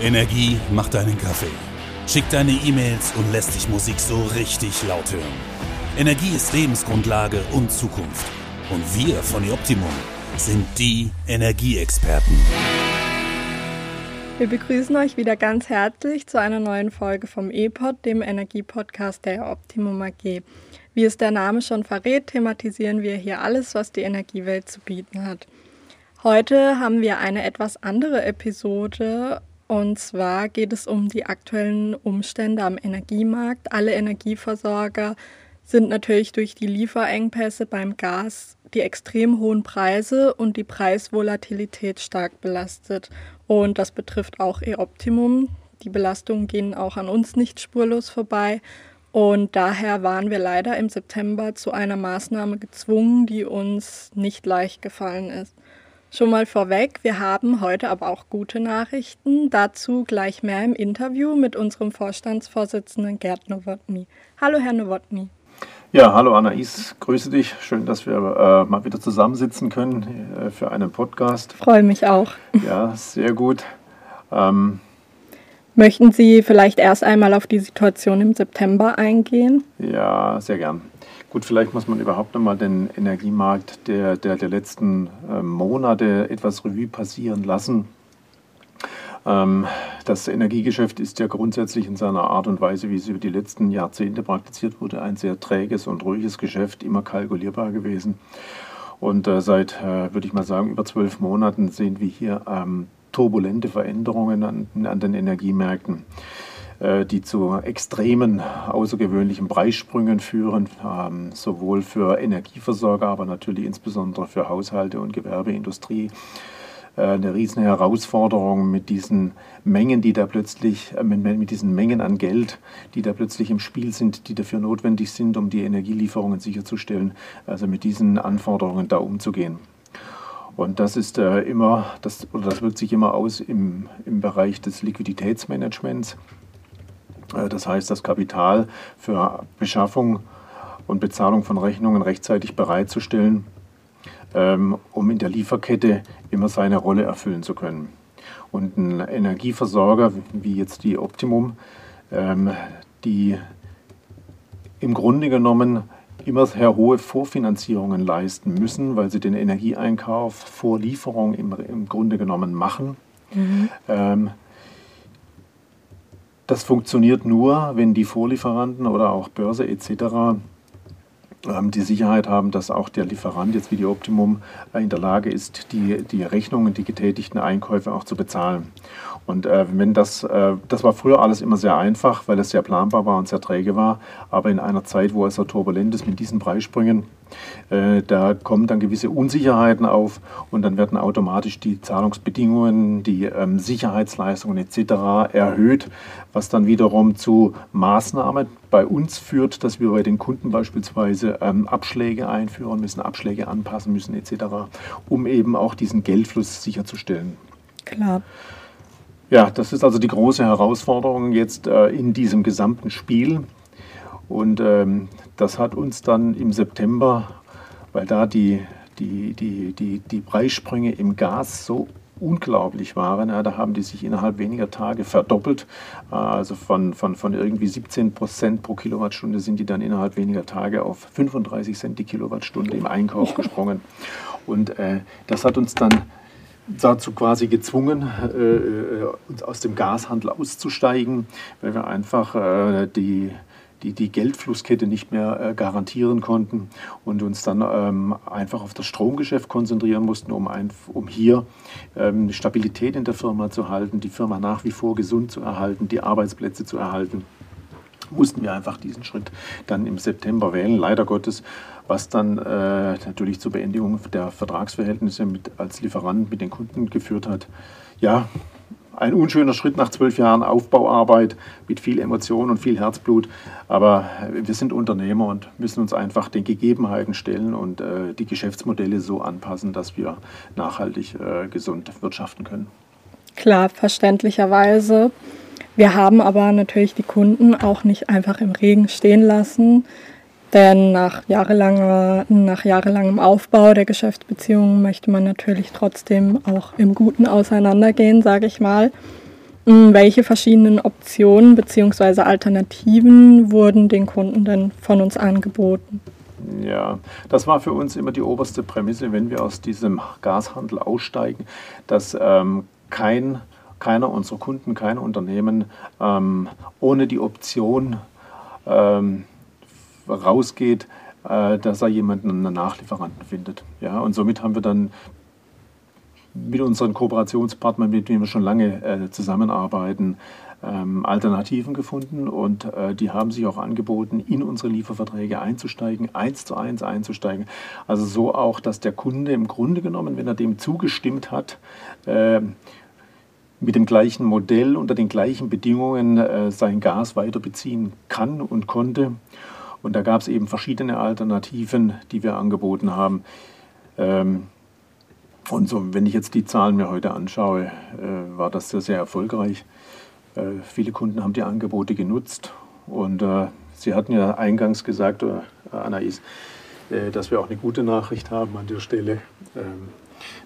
Energie macht deinen Kaffee, schickt deine E-Mails und lässt dich Musik so richtig laut hören. Energie ist Lebensgrundlage und Zukunft. Und wir von Optimum sind die Energieexperten. Wir begrüßen euch wieder ganz herzlich zu einer neuen Folge vom E-Pod, dem Energiepodcast der Optimum AG. Wie es der Name schon verrät, thematisieren wir hier alles, was die Energiewelt zu bieten hat. Heute haben wir eine etwas andere Episode und zwar geht es um die aktuellen Umstände am Energiemarkt. Alle Energieversorger sind natürlich durch die Lieferengpässe beim Gas, die extrem hohen Preise und die Preisvolatilität stark belastet. Und das betrifft auch E-Optimum. Die Belastungen gehen auch an uns nicht spurlos vorbei. Und daher waren wir leider im September zu einer Maßnahme gezwungen, die uns nicht leicht gefallen ist. Schon mal vorweg, wir haben heute aber auch gute Nachrichten. Dazu gleich mehr im Interview mit unserem Vorstandsvorsitzenden Gerd Nowotny. Hallo, Herr Nowotny. Ja, hallo Anais, grüße dich. Schön, dass wir äh, mal wieder zusammensitzen können äh, für einen Podcast. Freue mich auch. Ja, sehr gut. Ähm, Möchten Sie vielleicht erst einmal auf die Situation im September eingehen? Ja, sehr gern. Gut, vielleicht muss man überhaupt nochmal den Energiemarkt der, der, der letzten äh, Monate etwas Revue passieren lassen. Ähm, das Energiegeschäft ist ja grundsätzlich in seiner Art und Weise, wie es über die letzten Jahrzehnte praktiziert wurde, ein sehr träges und ruhiges Geschäft, immer kalkulierbar gewesen. Und äh, seit, äh, würde ich mal sagen, über zwölf Monaten sehen wir hier ähm, turbulente Veränderungen an, an den Energiemärkten. Äh, die zu extremen, außergewöhnlichen Preissprüngen führen, ähm, sowohl für Energieversorger, aber natürlich insbesondere für Haushalte und Gewerbeindustrie äh, eine riesen Herausforderung mit diesen Mengen, die da plötzlich, äh, mit diesen Mengen an Geld, die da plötzlich im Spiel sind, die dafür notwendig sind, um die Energielieferungen sicherzustellen, also mit diesen Anforderungen da umzugehen. Und das ist äh, immer, das, oder das wirkt sich immer aus im, im Bereich des Liquiditätsmanagements. Äh, das heißt, das Kapital für Beschaffung und Bezahlung von Rechnungen rechtzeitig bereitzustellen, ähm, um in der Lieferkette immer seine Rolle erfüllen zu können. Und ein Energieversorger wie jetzt die Optimum, ähm, die im Grunde genommen immer sehr hohe Vorfinanzierungen leisten müssen, weil sie den Energieeinkauf vor Lieferung im, im Grunde genommen machen. Mhm. Ähm, das funktioniert nur, wenn die Vorlieferanten oder auch Börse etc. Ähm, die Sicherheit haben, dass auch der Lieferant jetzt wie die Optimum äh, in der Lage ist, die, die Rechnungen, die getätigten Einkäufe auch zu bezahlen. Und äh, wenn das, äh, das war früher alles immer sehr einfach, weil es sehr planbar war und sehr träge war, aber in einer Zeit, wo es so turbulent ist mit diesen Preissprüngen, äh, da kommen dann gewisse Unsicherheiten auf und dann werden automatisch die Zahlungsbedingungen, die ähm, Sicherheitsleistungen etc. erhöht, was dann wiederum zu Maßnahmen bei uns führt, dass wir bei den Kunden beispielsweise ähm, Abschläge einführen müssen, Abschläge anpassen müssen etc., um eben auch diesen Geldfluss sicherzustellen. Klar. Ja, das ist also die große Herausforderung jetzt äh, in diesem gesamten Spiel. Und ähm, das hat uns dann im September, weil da die, die, die, die, die Preissprünge im Gas so unglaublich waren. Ja, da haben die sich innerhalb weniger Tage verdoppelt. Äh, also von, von, von irgendwie 17 Prozent pro Kilowattstunde sind die dann innerhalb weniger Tage auf 35 Cent die Kilowattstunde im Einkauf gesprungen. Und äh, das hat uns dann dazu quasi gezwungen, äh, äh, uns aus dem Gashandel auszusteigen, weil wir einfach äh, die, die, die Geldflusskette nicht mehr äh, garantieren konnten und uns dann ähm, einfach auf das Stromgeschäft konzentrieren mussten, um, ein, um hier ähm, Stabilität in der Firma zu halten, die Firma nach wie vor gesund zu erhalten, die Arbeitsplätze zu erhalten mussten wir einfach diesen Schritt dann im September wählen, leider Gottes, was dann äh, natürlich zur Beendigung der Vertragsverhältnisse mit, als Lieferant mit den Kunden geführt hat. Ja, ein unschöner Schritt nach zwölf Jahren Aufbauarbeit mit viel Emotion und viel Herzblut. Aber wir sind Unternehmer und müssen uns einfach den Gegebenheiten stellen und äh, die Geschäftsmodelle so anpassen, dass wir nachhaltig äh, gesund wirtschaften können. Klar, verständlicherweise. Wir haben aber natürlich die Kunden auch nicht einfach im Regen stehen lassen, denn nach, jahrelanger, nach jahrelangem Aufbau der Geschäftsbeziehungen möchte man natürlich trotzdem auch im Guten auseinandergehen, sage ich mal. Hm, welche verschiedenen Optionen bzw. Alternativen wurden den Kunden denn von uns angeboten? Ja, das war für uns immer die oberste Prämisse, wenn wir aus diesem Gashandel aussteigen, dass ähm, kein, keiner unserer Kunden, kein Unternehmen ähm, ohne die Option ähm, rausgeht, äh, dass er jemanden einen Nachlieferanten findet. Ja, und somit haben wir dann mit unseren Kooperationspartnern, mit denen wir schon lange äh, zusammenarbeiten, ähm, Alternativen gefunden und äh, die haben sich auch angeboten, in unsere Lieferverträge einzusteigen, eins zu eins einzusteigen. Also so auch, dass der Kunde im Grunde genommen, wenn er dem zugestimmt hat, äh, mit dem gleichen Modell unter den gleichen Bedingungen äh, sein Gas weiter beziehen kann und konnte. Und da gab es eben verschiedene Alternativen, die wir angeboten haben. Ähm, und so, wenn ich jetzt die Zahlen mir heute anschaue, äh, war das sehr, sehr erfolgreich. Äh, viele Kunden haben die Angebote genutzt und äh, Sie hatten ja eingangs gesagt, äh, Anais, äh, dass wir auch eine gute Nachricht haben an der Stelle. Ähm,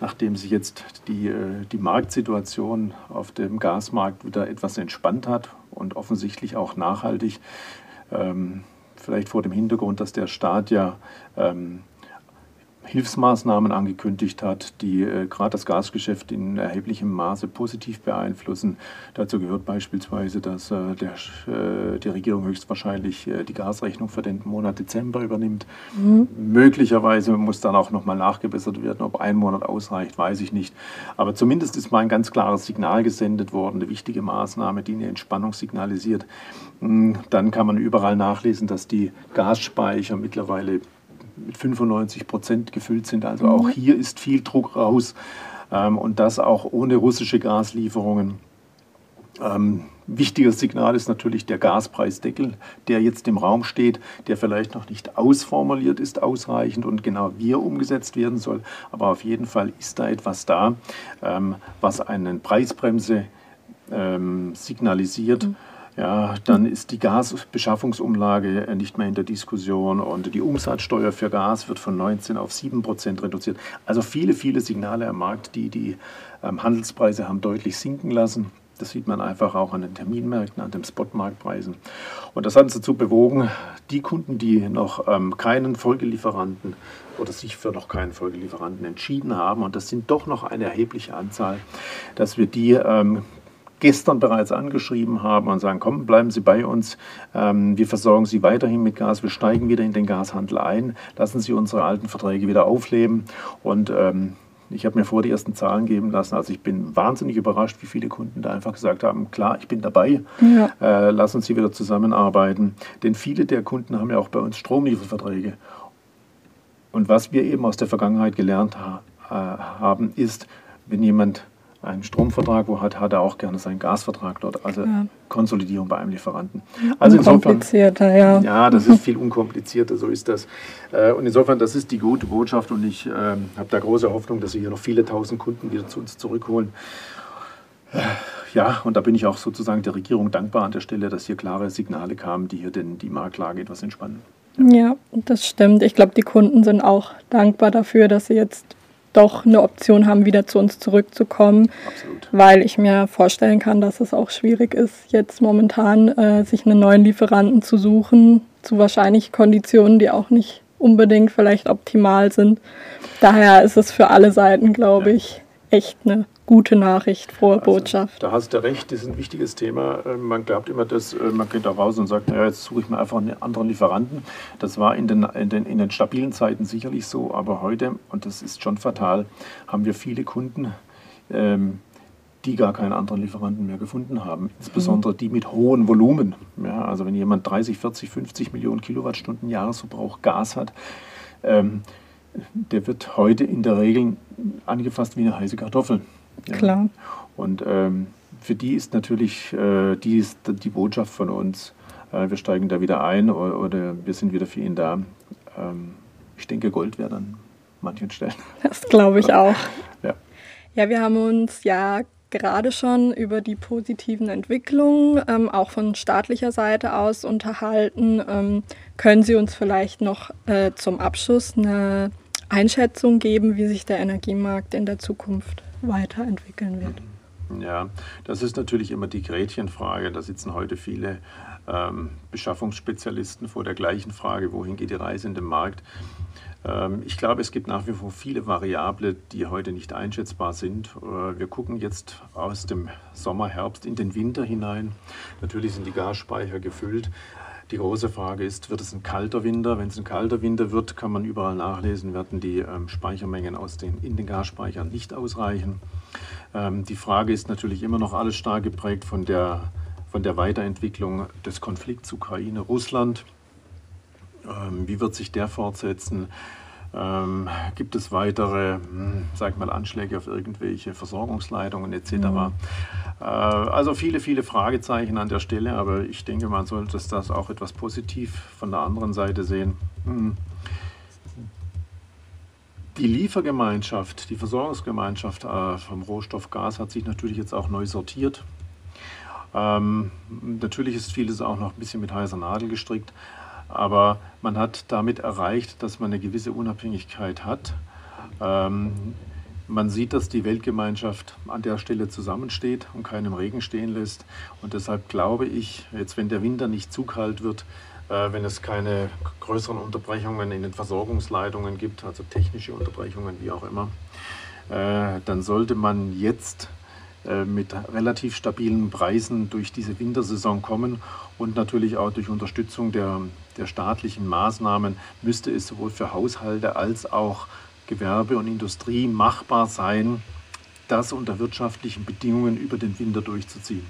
nachdem sich jetzt die, äh, die Marktsituation auf dem Gasmarkt wieder etwas entspannt hat und offensichtlich auch nachhaltig, ähm, vielleicht vor dem Hintergrund, dass der Staat ja ähm, Hilfsmaßnahmen angekündigt hat, die äh, gerade das Gasgeschäft in erheblichem Maße positiv beeinflussen. Dazu gehört beispielsweise, dass äh, der, äh, die Regierung höchstwahrscheinlich äh, die Gasrechnung für den Monat Dezember übernimmt. Mhm. Möglicherweise muss dann auch nochmal nachgebessert werden, ob ein Monat ausreicht, weiß ich nicht. Aber zumindest ist mal ein ganz klares Signal gesendet worden, eine wichtige Maßnahme, die eine Entspannung signalisiert. Hm, dann kann man überall nachlesen, dass die Gasspeicher mittlerweile mit 95 Prozent gefüllt sind. Also mhm. auch hier ist viel Druck raus ähm, und das auch ohne russische Gaslieferungen. Ähm, wichtiges Signal ist natürlich der Gaspreisdeckel, der jetzt im Raum steht, der vielleicht noch nicht ausformuliert ist, ausreichend und genau wie er umgesetzt werden soll. Aber auf jeden Fall ist da etwas da, ähm, was eine Preisbremse ähm, signalisiert. Mhm ja, dann ist die Gasbeschaffungsumlage nicht mehr in der Diskussion und die Umsatzsteuer für Gas wird von 19 auf 7 Prozent reduziert. Also viele, viele Signale am Markt, die die ähm, Handelspreise haben deutlich sinken lassen. Das sieht man einfach auch an den Terminmärkten, an den Spotmarktpreisen. Und das hat uns dazu bewogen, die Kunden, die noch ähm, keinen Folgelieferanten oder sich für noch keinen Folgelieferanten entschieden haben, und das sind doch noch eine erhebliche Anzahl, dass wir die ähm, gestern bereits angeschrieben haben und sagen, komm, bleiben Sie bei uns, ähm, wir versorgen Sie weiterhin mit Gas, wir steigen wieder in den Gashandel ein, lassen Sie unsere alten Verträge wieder aufleben und ähm, ich habe mir vor die ersten Zahlen geben lassen. Also ich bin wahnsinnig überrascht, wie viele Kunden da einfach gesagt haben, klar, ich bin dabei, ja. äh, lass uns hier wieder zusammenarbeiten. Denn viele der Kunden haben ja auch bei uns Stromlieferverträge. Und was wir eben aus der Vergangenheit gelernt ha äh, haben, ist, wenn jemand einen Stromvertrag wo hat, hat er auch gerne seinen Gasvertrag dort. Also ja. Konsolidierung bei einem Lieferanten. Also unkomplizierter, ja. Ja, das ist viel unkomplizierter, so ist das. Äh, und insofern, das ist die gute Botschaft und ich ähm, habe da große Hoffnung, dass wir hier noch viele tausend Kunden wieder zu uns zurückholen. Äh, ja, und da bin ich auch sozusagen der Regierung dankbar an der Stelle, dass hier klare Signale kamen, die hier denn die Marktlage etwas entspannen. Ja, das stimmt. Ich glaube, die Kunden sind auch dankbar dafür, dass sie jetzt doch eine Option haben, wieder zu uns zurückzukommen. Absolut. Weil ich mir vorstellen kann, dass es auch schwierig ist, jetzt momentan äh, sich einen neuen Lieferanten zu suchen, zu wahrscheinlich Konditionen, die auch nicht unbedingt vielleicht optimal sind. Daher ist es für alle Seiten, glaube ich, echt eine gute Nachricht, frohe also, Botschaft. Da hast du recht, das ist ein wichtiges Thema. Äh, man glaubt immer, dass äh, man geht da raus und sagt, ja, jetzt suche ich mir einfach einen anderen Lieferanten. Das war in den, in, den, in den stabilen Zeiten sicherlich so, aber heute, und das ist schon fatal, haben wir viele Kunden, ähm, die gar keinen anderen Lieferanten mehr gefunden haben. Insbesondere die mit hohen Volumen. Ja, also wenn jemand 30, 40, 50 Millionen Kilowattstunden Jahresverbrauch Gas hat, ähm, der wird heute in der Regel angefasst wie eine heiße Kartoffel. Klar. Und ähm, für die ist natürlich äh, die, ist die Botschaft von uns, äh, wir steigen da wieder ein oder, oder, wir sind wieder für ihn da. Ähm, ich denke, Gold wäre an manchen Stellen. Das glaube ich auch. ja. ja, wir haben uns ja gerade schon über die positiven Entwicklungen, ähm, auch von staatlicher Seite aus unterhalten. Ähm, können Sie uns vielleicht noch äh, zum Abschluss eine Einschätzung geben, wie sich der Energiemarkt in der Zukunft weiterentwickeln wird. Ja, das ist natürlich immer die Gretchenfrage. Da sitzen heute viele ähm, Beschaffungsspezialisten vor der gleichen Frage, wohin geht die Reise in den Markt. Ähm, ich glaube, es gibt nach wie vor viele Variablen, die heute nicht einschätzbar sind. Äh, wir gucken jetzt aus dem Sommer, Herbst in den Winter hinein. Natürlich sind die Gasspeicher gefüllt. Die große Frage ist, wird es ein kalter Winter? Wenn es ein kalter Winter wird, kann man überall nachlesen, werden die ähm, Speichermengen aus den, in den Gasspeichern nicht ausreichen. Ähm, die Frage ist natürlich immer noch alles stark geprägt von der, von der Weiterentwicklung des Konflikts Ukraine-Russland. Ähm, wie wird sich der fortsetzen? Ähm, gibt es weitere, hm, sag mal, Anschläge auf irgendwelche Versorgungsleitungen etc.? Mhm. Äh, also viele, viele Fragezeichen an der Stelle, aber ich denke, man sollte das auch etwas positiv von der anderen Seite sehen. Mhm. Die Liefergemeinschaft, die Versorgungsgemeinschaft äh, vom Rohstoff Gas hat sich natürlich jetzt auch neu sortiert. Ähm, natürlich ist vieles auch noch ein bisschen mit heißer Nadel gestrickt, aber man hat damit erreicht, dass man eine gewisse Unabhängigkeit hat. Ähm, man sieht, dass die Weltgemeinschaft an der Stelle zusammensteht und keinen Regen stehen lässt. Und deshalb glaube ich, jetzt wenn der Winter nicht zu kalt wird, äh, wenn es keine größeren Unterbrechungen in den Versorgungsleitungen gibt, also technische Unterbrechungen, wie auch immer, äh, dann sollte man jetzt äh, mit relativ stabilen Preisen durch diese Wintersaison kommen und natürlich auch durch Unterstützung der, der staatlichen Maßnahmen müsste es sowohl für Haushalte als auch Gewerbe und Industrie machbar sein, das unter wirtschaftlichen Bedingungen über den Winter durchzuziehen.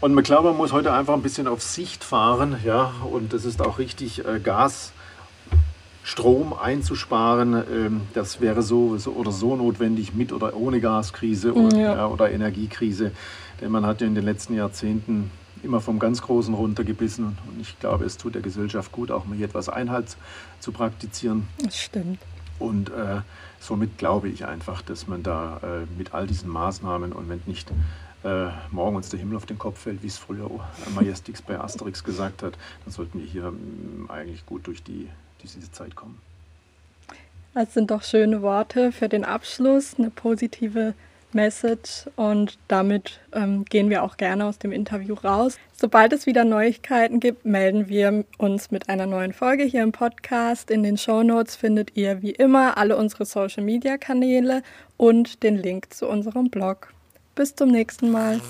Und man glaube, man muss heute einfach ein bisschen auf Sicht fahren, ja, und es ist auch richtig, äh, Gas, Strom einzusparen. Ähm, das wäre so, so, oder so notwendig mit oder ohne Gaskrise. Ja, oder Energiekrise. Denn man hat ja in den letzten Jahrzehnten immer vom ganz Großen runtergebissen. Und ich glaube, es tut der Gesellschaft gut, auch mal hier etwas Einhalt zu praktizieren. Das stimmt. Und äh, somit glaube ich einfach, dass man da äh, mit all diesen Maßnahmen und wenn nicht äh, morgen uns der Himmel auf den Kopf fällt, wie es früher Majestix bei Asterix gesagt hat, dann sollten wir hier ähm, eigentlich gut durch die, diese Zeit kommen. Das sind doch schöne Worte für den Abschluss, eine positive Message und damit ähm, gehen wir auch gerne aus dem Interview raus. Sobald es wieder Neuigkeiten gibt, melden wir uns mit einer neuen Folge hier im Podcast. In den Show Notes findet ihr wie immer alle unsere Social Media Kanäle und den Link zu unserem Blog. Bis zum nächsten Mal.